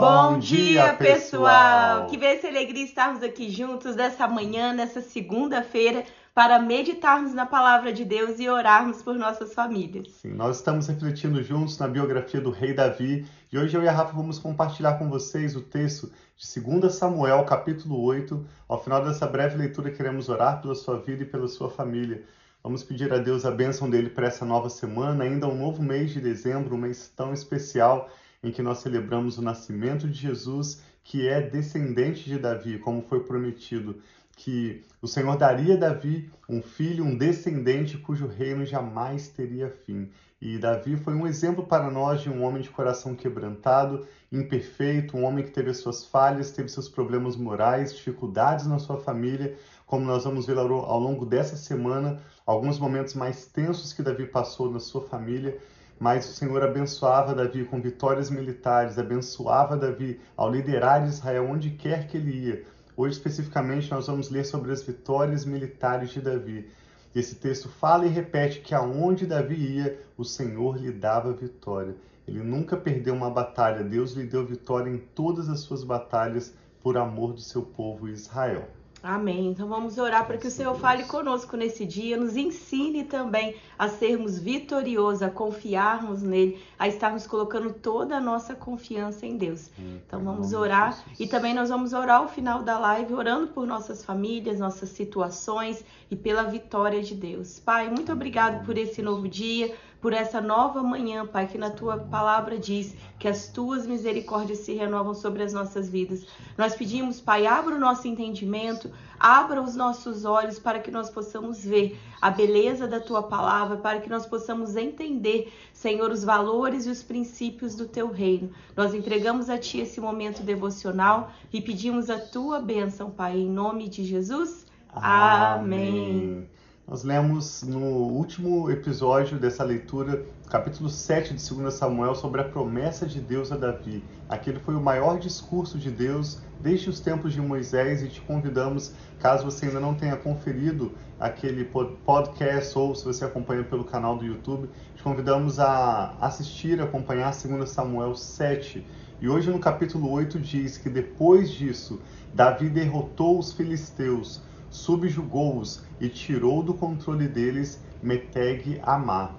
Bom dia, pessoal! Que bênção e alegria estarmos aqui juntos nessa manhã, nessa segunda-feira, para meditarmos na palavra de Deus e orarmos por nossas famílias. Sim, nós estamos refletindo juntos na biografia do rei Davi e hoje eu e a Rafa vamos compartilhar com vocês o texto de 2 Samuel, capítulo 8. Ao final dessa breve leitura, queremos orar pela sua vida e pela sua família. Vamos pedir a Deus a bênção dele para essa nova semana, ainda um novo mês de dezembro, um mês tão especial em que nós celebramos o nascimento de Jesus, que é descendente de Davi, como foi prometido, que o Senhor daria a Davi um filho, um descendente cujo reino jamais teria fim. E Davi foi um exemplo para nós de um homem de coração quebrantado, imperfeito, um homem que teve as suas falhas, teve seus problemas morais, dificuldades na sua família, como nós vamos ver ao longo dessa semana, alguns momentos mais tensos que Davi passou na sua família mas o Senhor abençoava Davi com vitórias militares, abençoava Davi ao liderar Israel onde quer que ele ia. Hoje, especificamente, nós vamos ler sobre as vitórias militares de Davi. Esse texto fala e repete que aonde Davi ia, o Senhor lhe dava vitória. Ele nunca perdeu uma batalha, Deus lhe deu vitória em todas as suas batalhas por amor do seu povo Israel. Amém. Então vamos orar para que o Senhor fale conosco nesse dia, nos ensine também a sermos vitoriosos, a confiarmos nele, a estarmos colocando toda a nossa confiança em Deus. Então vamos orar e também nós vamos orar ao final da live, orando por nossas famílias, nossas situações e pela vitória de Deus. Pai, muito obrigado por esse novo dia por essa nova manhã, Pai, que na tua palavra diz que as tuas misericórdias se renovam sobre as nossas vidas. Nós pedimos, Pai, abra o nosso entendimento, abra os nossos olhos para que nós possamos ver a beleza da tua palavra, para que nós possamos entender, Senhor, os valores e os princípios do teu reino. Nós entregamos a ti esse momento devocional e pedimos a tua bênção, Pai, em nome de Jesus. Amém. Amém. Nós lemos no último episódio dessa leitura, capítulo 7 de 2 Samuel, sobre a promessa de Deus a Davi. Aquele foi o maior discurso de Deus desde os tempos de Moisés e te convidamos, caso você ainda não tenha conferido aquele podcast ou se você acompanha pelo canal do YouTube, te convidamos a assistir, acompanhar 2 Samuel 7. E hoje no capítulo 8 diz que depois disso, Davi derrotou os filisteus subjugou-os e tirou do controle deles Meteg Amá.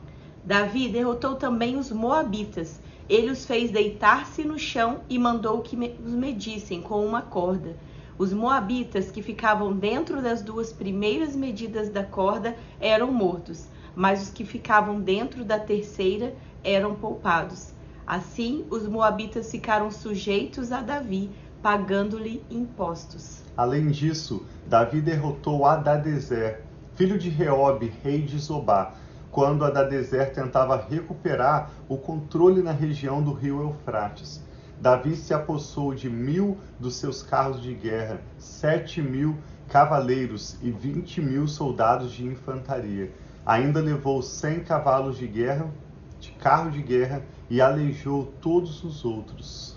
Davi derrotou também os moabitas. Ele os fez deitar-se no chão e mandou que os medissem com uma corda. Os moabitas que ficavam dentro das duas primeiras medidas da corda eram mortos, mas os que ficavam dentro da terceira eram poupados. Assim, os moabitas ficaram sujeitos a Davi, pagando-lhe impostos. Além disso, Davi derrotou Adadezer, filho de Reob, rei de Zobá, quando Adadezer tentava recuperar o controle na região do rio Eufrates. Davi se apossou de mil dos seus carros de guerra, sete mil cavaleiros e vinte mil soldados de infantaria. Ainda levou cem cavalos de guerra, de carro de guerra, e aleijou todos os outros.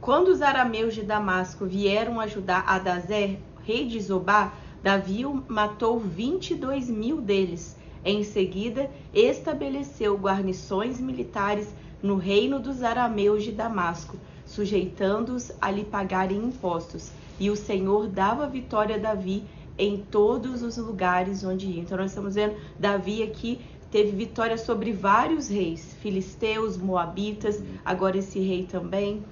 Quando os arameus de Damasco vieram ajudar Adazer, rei de Zobá, Davi matou 22 mil deles. Em seguida, estabeleceu guarnições militares no reino dos arameus de Damasco, sujeitando-os a lhe pagarem impostos. E o Senhor dava vitória a Davi em todos os lugares onde ia. Então, nós estamos vendo Davi aqui teve vitória sobre vários reis, filisteus, moabitas, agora esse rei também.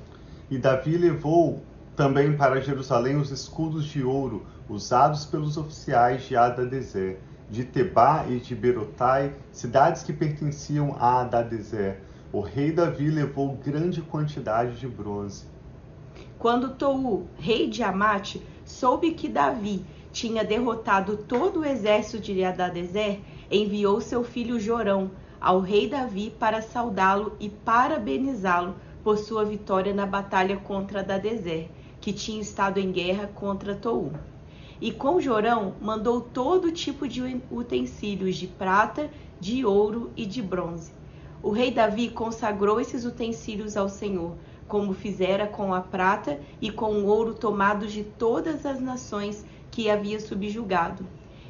E Davi levou também para Jerusalém os escudos de ouro usados pelos oficiais de Adadezer, de Tebá e de Berotai, cidades que pertenciam a Adadezer. O rei Davi levou grande quantidade de bronze. Quando Tou, rei de Amate, soube que Davi tinha derrotado todo o exército de Adadezer, enviou seu filho Jorão ao rei Davi para saudá-lo e parabenizá-lo por sua vitória na batalha contra Dadezer, que tinha estado em guerra contra Tou. E com Jorão mandou todo tipo de utensílios de prata, de ouro e de bronze. O rei Davi consagrou esses utensílios ao Senhor, como fizera com a prata e com o ouro tomados de todas as nações que havia subjugado.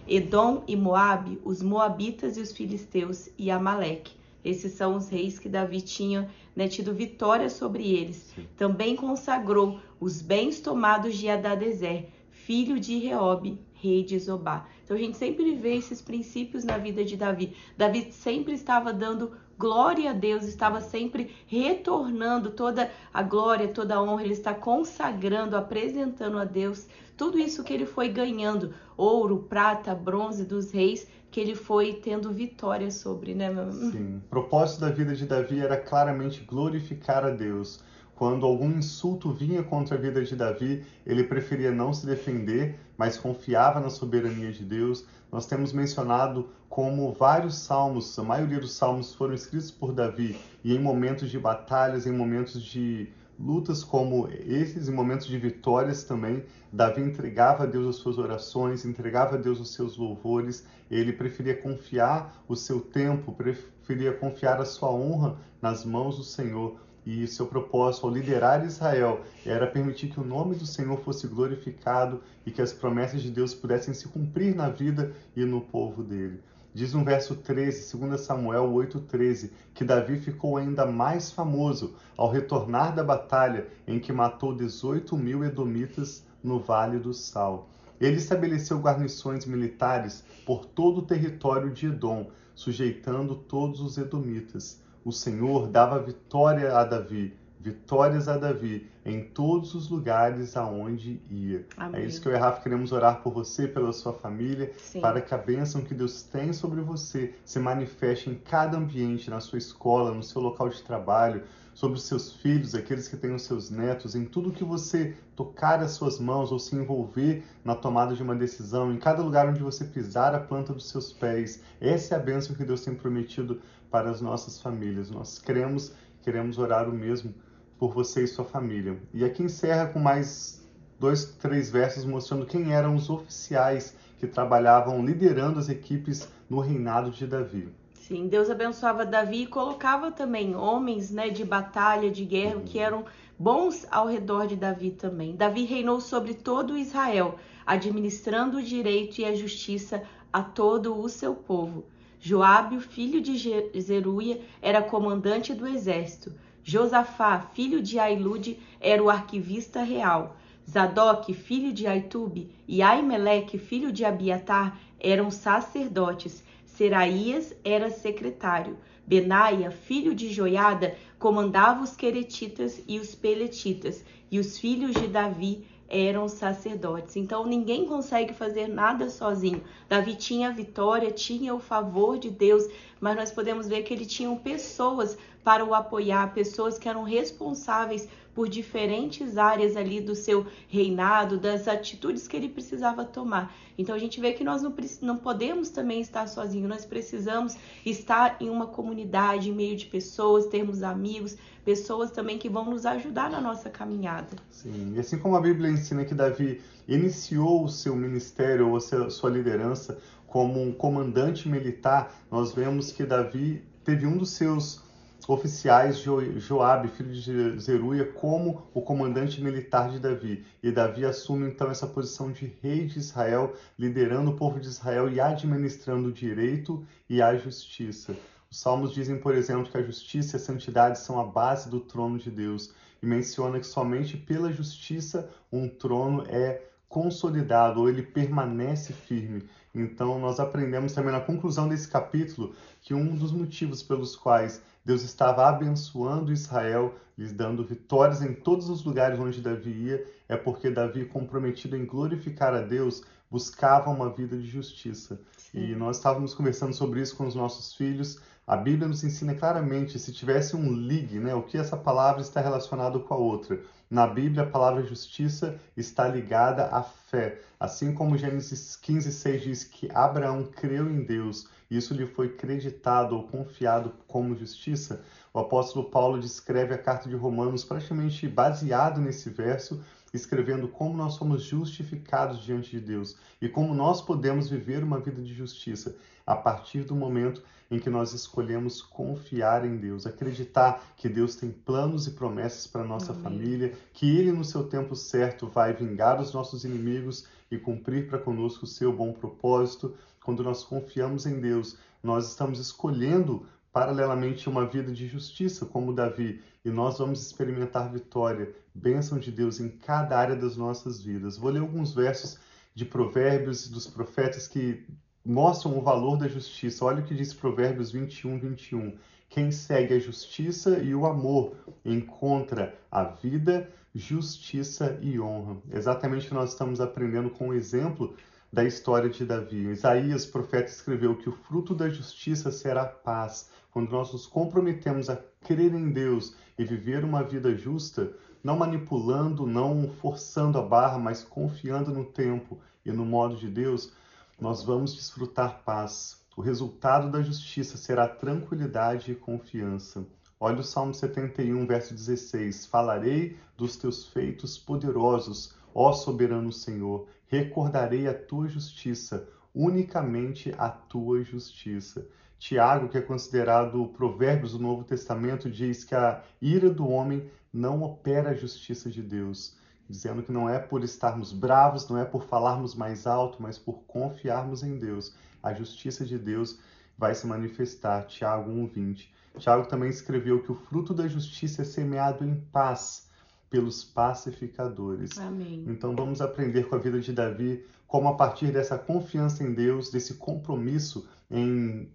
Edom e Moabe, os moabitas e os filisteus e Amaleque. Esses são os reis que Davi tinha né, tido vitória sobre eles. Sim. Também consagrou os bens tomados de Adadezer, filho de Reobe, rei de Zobá. Então a gente sempre vê esses princípios na vida de Davi. Davi sempre estava dando glória a Deus, estava sempre retornando toda a glória, toda a honra, ele está consagrando, apresentando a Deus tudo isso que ele foi ganhando, ouro, prata, bronze dos reis, que ele foi tendo vitória sobre, né? Sim. O propósito da vida de Davi era claramente glorificar a Deus. Quando algum insulto vinha contra a vida de Davi, ele preferia não se defender, mas confiava na soberania de Deus. Nós temos mencionado como vários salmos, a maioria dos salmos foram escritos por Davi, e em momentos de batalhas, em momentos de lutas como esses, em momentos de vitórias também, Davi entregava a Deus as suas orações, entregava a Deus os seus louvores, ele preferia confiar o seu tempo, preferia confiar a sua honra nas mãos do Senhor. E seu propósito ao liderar Israel era permitir que o nome do Senhor fosse glorificado e que as promessas de Deus pudessem se cumprir na vida e no povo dele. Diz no verso 13, 2 Samuel 8,13, que Davi ficou ainda mais famoso ao retornar da batalha em que matou 18 mil edomitas no Vale do Sal. Ele estabeleceu guarnições militares por todo o território de Edom, sujeitando todos os edomitas o Senhor dava vitória a Davi, vitórias a Davi em todos os lugares aonde ia. É Amém. É isso que eu e Rafa queremos orar por você, pela sua família, Sim. para que a bênção que Deus tem sobre você se manifeste em cada ambiente, na sua escola, no seu local de trabalho, sobre os seus filhos, aqueles que têm os seus netos, em tudo que você tocar as suas mãos ou se envolver na tomada de uma decisão, em cada lugar onde você pisar a planta dos seus pés. Essa é a bênção que Deus tem prometido para as nossas famílias. Nós cremos, queremos orar o mesmo por você e sua família. E aqui encerra com mais dois, três versos mostrando quem eram os oficiais que trabalhavam liderando as equipes no reinado de Davi. Sim, Deus abençoava Davi e colocava também homens né, de batalha, de guerra, uhum. que eram bons ao redor de Davi também. Davi reinou sobre todo Israel, administrando o direito e a justiça a todo o seu povo. Joabe, o filho de Zeruia, era comandante do exército. Josafá, filho de Ailude, era o arquivista real. Zadok, filho de Aitube, e Aimeleque, filho de Abiatar, eram sacerdotes Seraías era secretário. Benaia, filho de Joiada, comandava os queretitas e os peletitas, e os filhos de Davi eram sacerdotes. Então ninguém consegue fazer nada sozinho. Davi tinha a vitória, tinha o favor de Deus, mas nós podemos ver que ele tinha pessoas para o apoiar, pessoas que eram responsáveis por diferentes áreas ali do seu reinado, das atitudes que ele precisava tomar. Então a gente vê que nós não, não podemos também estar sozinhos, nós precisamos estar em uma comunidade, em meio de pessoas, termos amigos, pessoas também que vão nos ajudar na nossa caminhada. Sim, e assim como a Bíblia ensina que Davi iniciou o seu ministério ou a sua liderança como um comandante militar, nós vemos que Davi teve um dos seus oficiais Joabe, filho de Zeruia, como o comandante militar de Davi. E Davi assume então essa posição de rei de Israel, liderando o povo de Israel e administrando o direito e a justiça. Os salmos dizem, por exemplo, que a justiça e a santidade são a base do trono de Deus e menciona que somente pela justiça um trono é consolidado ou ele permanece firme. Então, nós aprendemos também na conclusão desse capítulo que um dos motivos pelos quais Deus estava abençoando Israel, lhes dando vitórias em todos os lugares onde Davi ia, é porque Davi, comprometido em glorificar a Deus, buscava uma vida de justiça. Sim. E nós estávamos conversando sobre isso com os nossos filhos. A Bíblia nos ensina claramente, se tivesse um ligue, né, o que essa palavra está relacionada com a outra. Na Bíblia, a palavra justiça está ligada à fé. Assim como Gênesis 15, 6 diz que Abraão creu em Deus, isso lhe foi creditado ou confiado como justiça, o apóstolo Paulo descreve a carta de Romanos praticamente baseado nesse verso, escrevendo como nós somos justificados diante de Deus e como nós podemos viver uma vida de justiça a partir do momento em que nós escolhemos confiar em Deus, acreditar que Deus tem planos e promessas para nossa Amém. família, que Ele no seu tempo certo vai vingar os nossos inimigos e cumprir para conosco o seu bom propósito. Quando nós confiamos em Deus, nós estamos escolhendo paralelamente uma vida de justiça, como Davi, e nós vamos experimentar vitória, bênção de Deus em cada área das nossas vidas. Vou ler alguns versos de Provérbios e dos profetas que mostram o valor da justiça. Olha o que diz Provérbios 21, 21. Quem segue a justiça e o amor encontra a vida, justiça e honra. Exatamente o que nós estamos aprendendo com o exemplo da história de Davi. Isaías, profeta, escreveu que o fruto da justiça será paz. Quando nós nos comprometemos a crer em Deus e viver uma vida justa, não manipulando, não forçando a barra, mas confiando no tempo e no modo de Deus, nós vamos desfrutar paz. O resultado da justiça será tranquilidade e confiança. Olha o Salmo 71, verso 16: Falarei dos teus feitos poderosos, ó soberano Senhor, recordarei a tua justiça, unicamente a tua justiça. Tiago, que é considerado provérbios do Novo Testamento, diz que a ira do homem não opera a justiça de Deus, dizendo que não é por estarmos bravos, não é por falarmos mais alto, mas por confiarmos em Deus. A justiça de Deus vai se manifestar. Tiago 1:20. Tiago também escreveu que o fruto da justiça é semeado em paz pelos pacificadores. Amém. Então vamos aprender com a vida de Davi como a partir dessa confiança em Deus, desse compromisso em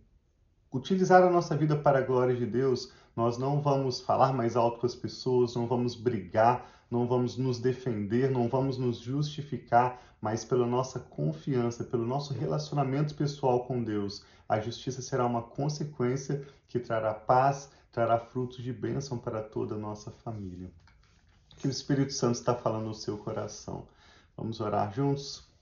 utilizar a nossa vida para a glória de Deus, nós não vamos falar mais alto com as pessoas, não vamos brigar, não vamos nos defender, não vamos nos justificar, mas pela nossa confiança, pelo nosso relacionamento pessoal com Deus, a justiça será uma consequência que trará paz, trará frutos de bênção para toda a nossa família. Que o Espírito Santo está falando no seu coração. Vamos orar juntos?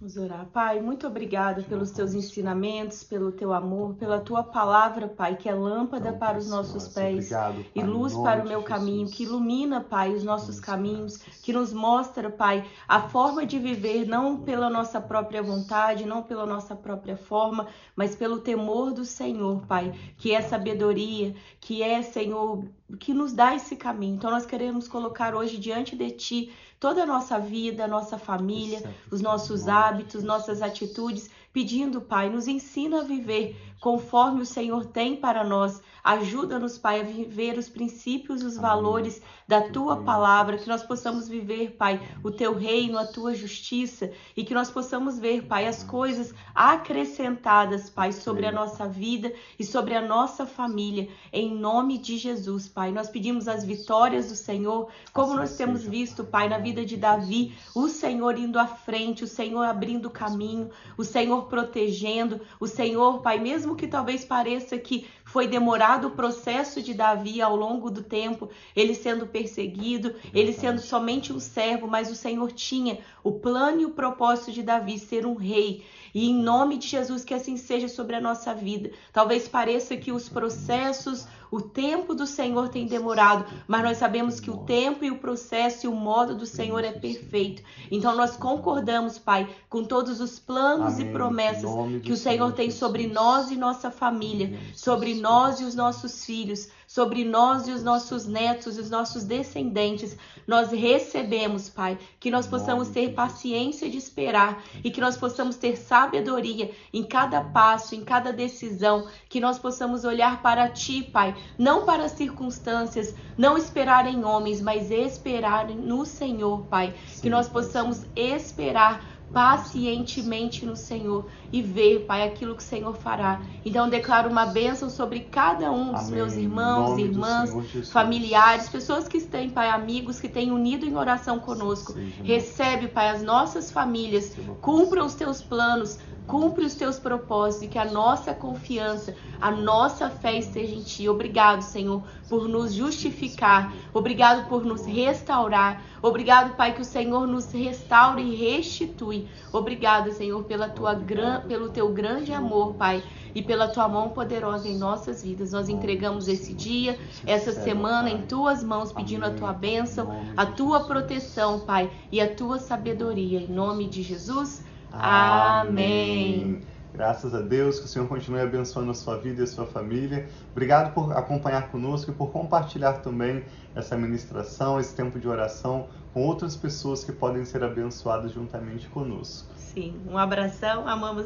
Vamos orar. Pai, muito obrigada pelos teus ensinamentos, pelo teu amor, pela tua palavra, Pai, que é lâmpada para os nossos pés e luz para o meu caminho, que ilumina, Pai, os nossos caminhos, que nos mostra, Pai, a forma de viver não pela nossa própria vontade, não pela nossa própria forma, mas pelo temor do Senhor, Pai, que é sabedoria, que é, Senhor, que nos dá esse caminho. Então nós queremos colocar hoje diante de ti toda a nossa vida, nossa família, os nossos hábitos, nossas atitudes, pedindo, Pai, nos ensina a viver conforme o Senhor tem para nós. Ajuda-nos, Pai, a viver os princípios, os valores da tua palavra, que nós possamos viver, Pai, o teu reino, a tua justiça e que nós possamos ver, Pai, as coisas acrescentadas, Pai, sobre a nossa vida e sobre a nossa família, em nome de Jesus, Pai. Nós pedimos as vitórias do Senhor, como nós temos visto, Pai, na vida de Davi, o Senhor indo à frente, o Senhor abrindo o caminho, o Senhor protegendo, o Senhor, Pai, mesmo que talvez pareça que foi demorado o processo de Davi ao longo do tempo, ele sendo perseguido, ele sendo somente um servo, mas o Senhor tinha o plano e o propósito de Davi ser um rei. E em nome de Jesus, que assim seja sobre a nossa vida. Talvez pareça que os processos, o tempo do Senhor tem demorado, mas nós sabemos que o tempo e o processo e o modo do Senhor é perfeito. Então nós concordamos, Pai, com todos os planos Amém. e promessas que o Senhor tem sobre nós e nossa família, sobre nós e os nossos filhos, sobre nós e os nossos netos e os nossos descendentes. Nós recebemos, Pai, que nós possamos ter paciência de esperar e que nós possamos ter sabedoria em cada passo, em cada decisão, que nós possamos olhar para Ti, Pai, não para as circunstâncias, não esperar em homens, mas esperar no Senhor, Pai. Que nós possamos esperar pacientemente no Senhor e ver, Pai, aquilo que o Senhor fará. Então declaro uma bênção sobre cada um dos Amém. meus irmãos, irmãs, familiares, pessoas que têm, Pai, amigos que têm unido em oração conosco. Recebe, Pai, as nossas famílias, cumpra os teus planos, cumpre os teus propósitos e que a nossa confiança, a nossa fé esteja em Ti. Obrigado, Senhor, por nos justificar. Obrigado por nos restaurar. Obrigado, Pai, que o Senhor nos restaure e restitui. Obrigado, Senhor, pela tua gran... pelo teu grande amor, Pai, e pela tua mão poderosa em nossas vidas. Nós entregamos esse dia, essa semana em tuas mãos, pedindo a tua bênção, a tua proteção, Pai, e a tua sabedoria. Em nome de Jesus. Amém. Graças a Deus, que o Senhor continue abençoando a sua vida e a sua família. Obrigado por acompanhar conosco e por compartilhar também essa ministração, esse tempo de oração com outras pessoas que podem ser abençoadas juntamente conosco. Sim, um abração, amamos